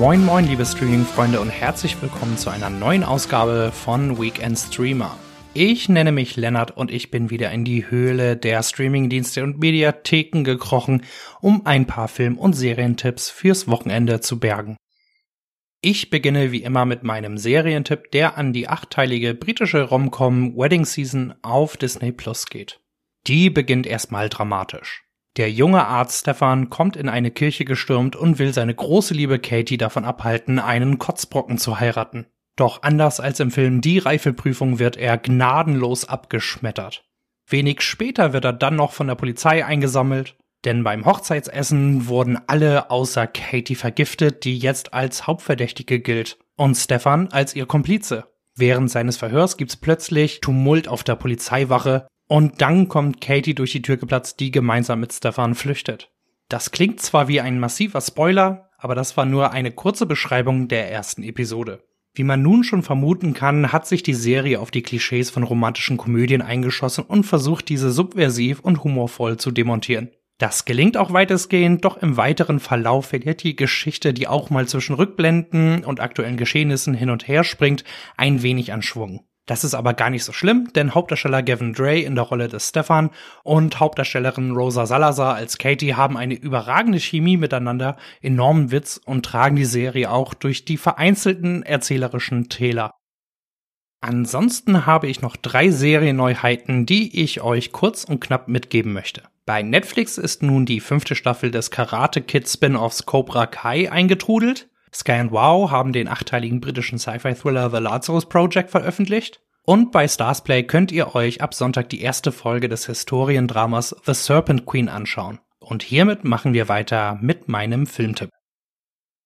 Moin moin liebe Streaming-Freunde und herzlich willkommen zu einer neuen Ausgabe von Weekend Streamer. Ich nenne mich Lennart und ich bin wieder in die Höhle der Streamingdienste und Mediatheken gekrochen, um ein paar Film- und Serientipps fürs Wochenende zu bergen. Ich beginne wie immer mit meinem Serientipp, der an die achteilige britische Romcom Wedding Season auf Disney Plus geht. Die beginnt erstmal dramatisch. Der junge Arzt Stefan kommt in eine Kirche gestürmt und will seine große Liebe Katie davon abhalten, einen Kotzbrocken zu heiraten. Doch anders als im Film Die Reifeprüfung wird er gnadenlos abgeschmettert. Wenig später wird er dann noch von der Polizei eingesammelt, denn beim Hochzeitsessen wurden alle außer Katie vergiftet, die jetzt als Hauptverdächtige gilt, und Stefan als ihr Komplize. Während seines Verhörs gibt's plötzlich Tumult auf der Polizeiwache und dann kommt Katie durch die Tür geplatzt, die gemeinsam mit Stefan flüchtet. Das klingt zwar wie ein massiver Spoiler, aber das war nur eine kurze Beschreibung der ersten Episode. Wie man nun schon vermuten kann, hat sich die Serie auf die Klischees von romantischen Komödien eingeschossen und versucht, diese subversiv und humorvoll zu demontieren. Das gelingt auch weitestgehend, doch im weiteren Verlauf verliert die Geschichte, die auch mal zwischen Rückblenden und aktuellen Geschehnissen hin und her springt, ein wenig an Schwung. Das ist aber gar nicht so schlimm, denn Hauptdarsteller Gavin Dre in der Rolle des Stefan und Hauptdarstellerin Rosa Salazar als Katie haben eine überragende Chemie miteinander, enormen Witz und tragen die Serie auch durch die vereinzelten erzählerischen Täler. Ansonsten habe ich noch drei Serienneuheiten, die ich euch kurz und knapp mitgeben möchte. Bei Netflix ist nun die fünfte Staffel des Karate Kid Spin-offs Cobra Kai eingetrudelt. Sky Wow haben den achteiligen britischen Sci-Fi-Thriller The Lazarus Project veröffentlicht. Und bei Starsplay könnt ihr euch ab Sonntag die erste Folge des Historiendramas The Serpent Queen anschauen. Und hiermit machen wir weiter mit meinem Filmtipp.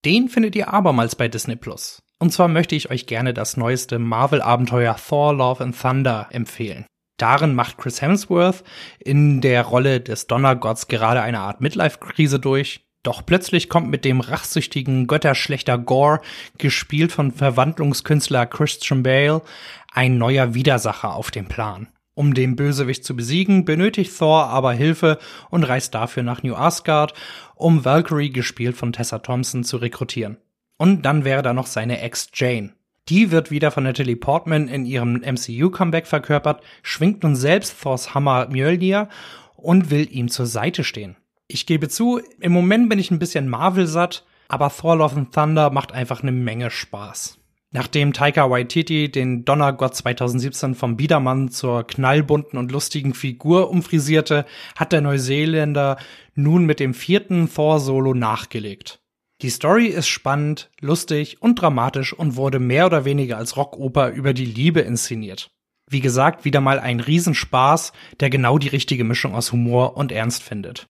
Den findet ihr abermals bei Disney Plus. Und zwar möchte ich euch gerne das neueste Marvel-Abenteuer Thor Love and Thunder empfehlen. Darin macht Chris Hemsworth in der Rolle des Donnergotts gerade eine Art Midlife-Krise durch doch plötzlich kommt mit dem rachsüchtigen Götterschlechter Gore, gespielt von Verwandlungskünstler Christian Bale, ein neuer Widersacher auf den Plan. Um den Bösewicht zu besiegen, benötigt Thor aber Hilfe und reist dafür nach New Asgard, um Valkyrie, gespielt von Tessa Thompson, zu rekrutieren. Und dann wäre da noch seine Ex Jane. Die wird wieder von Natalie Portman in ihrem MCU-Comeback verkörpert, schwingt nun selbst Thors Hammer Mjölnir und will ihm zur Seite stehen. Ich gebe zu, im Moment bin ich ein bisschen Marvel satt, aber Thor Love and Thunder macht einfach eine Menge Spaß. Nachdem Taika Waititi den Donnergott 2017 vom Biedermann zur knallbunten und lustigen Figur umfrisierte, hat der Neuseeländer nun mit dem vierten Thor-Solo nachgelegt. Die Story ist spannend, lustig und dramatisch und wurde mehr oder weniger als Rockoper über die Liebe inszeniert. Wie gesagt, wieder mal ein Riesenspaß, der genau die richtige Mischung aus Humor und Ernst findet.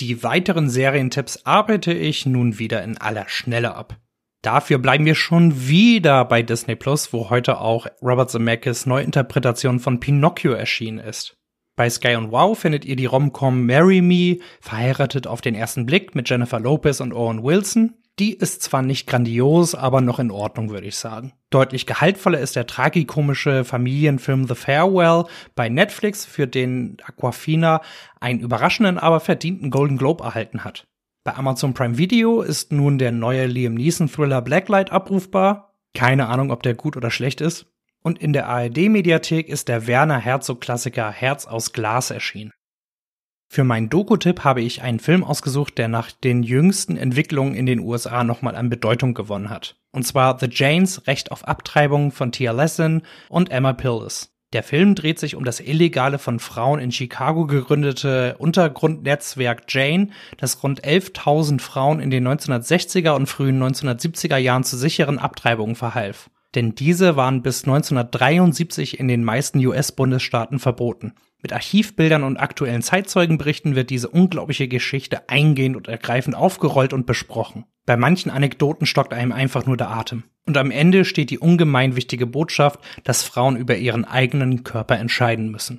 Die weiteren Serientipps arbeite ich nun wieder in aller Schnelle ab. Dafür bleiben wir schon wieder bei Disney Plus, wo heute auch Robert Zemeckis Neuinterpretation von Pinocchio erschienen ist. Bei Sky und Wow findet ihr die Romcom Marry Me, verheiratet auf den ersten Blick mit Jennifer Lopez und Owen Wilson. Die ist zwar nicht grandios, aber noch in Ordnung, würde ich sagen. Deutlich gehaltvoller ist der tragikomische Familienfilm The Farewell bei Netflix, für den Aquafina einen überraschenden, aber verdienten Golden Globe erhalten hat. Bei Amazon Prime Video ist nun der neue Liam Neeson Thriller Blacklight abrufbar. Keine Ahnung, ob der gut oder schlecht ist. Und in der ARD-Mediathek ist der Werner Herzog-Klassiker Herz aus Glas erschienen. Für meinen Doku-Tipp habe ich einen Film ausgesucht, der nach den jüngsten Entwicklungen in den USA nochmal an Bedeutung gewonnen hat. Und zwar The Janes, Recht auf Abtreibung von Tia Lessin und Emma Pillis. Der Film dreht sich um das illegale von Frauen in Chicago gegründete Untergrundnetzwerk Jane, das rund 11.000 Frauen in den 1960er und frühen 1970er Jahren zu sicheren Abtreibungen verhalf. Denn diese waren bis 1973 in den meisten US-Bundesstaaten verboten. Mit Archivbildern und aktuellen Zeitzeugenberichten wird diese unglaubliche Geschichte eingehend und ergreifend aufgerollt und besprochen. Bei manchen Anekdoten stockt einem einfach nur der Atem. Und am Ende steht die ungemein wichtige Botschaft, dass Frauen über ihren eigenen Körper entscheiden müssen.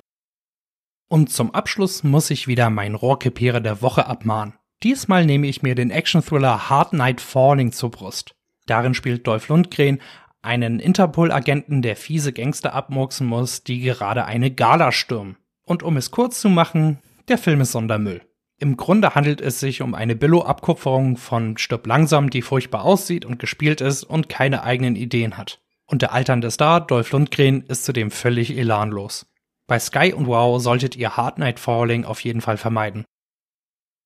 Und zum Abschluss muss ich wieder meinen Rohrkrepierer der Woche abmahnen. Diesmal nehme ich mir den Action-Thriller Hard Night Falling zur Brust. Darin spielt Dolph Lundgren einen Interpol-Agenten, der fiese Gangster abmurksen muss, die gerade eine Gala stürmen. Und um es kurz zu machen, der Film ist Sondermüll. Im Grunde handelt es sich um eine Billo-Abkupferung von Stirb langsam, die furchtbar aussieht und gespielt ist und keine eigenen Ideen hat. Und der alternde Star, Dolph Lundgren, ist zudem völlig elanlos. Bei Sky und Wow solltet ihr Hard Night Falling auf jeden Fall vermeiden.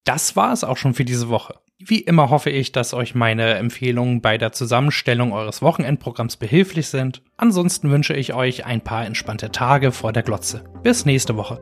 Das war es auch schon für diese Woche. Wie immer hoffe ich, dass euch meine Empfehlungen bei der Zusammenstellung eures Wochenendprogramms behilflich sind. Ansonsten wünsche ich euch ein paar entspannte Tage vor der Glotze. Bis nächste Woche.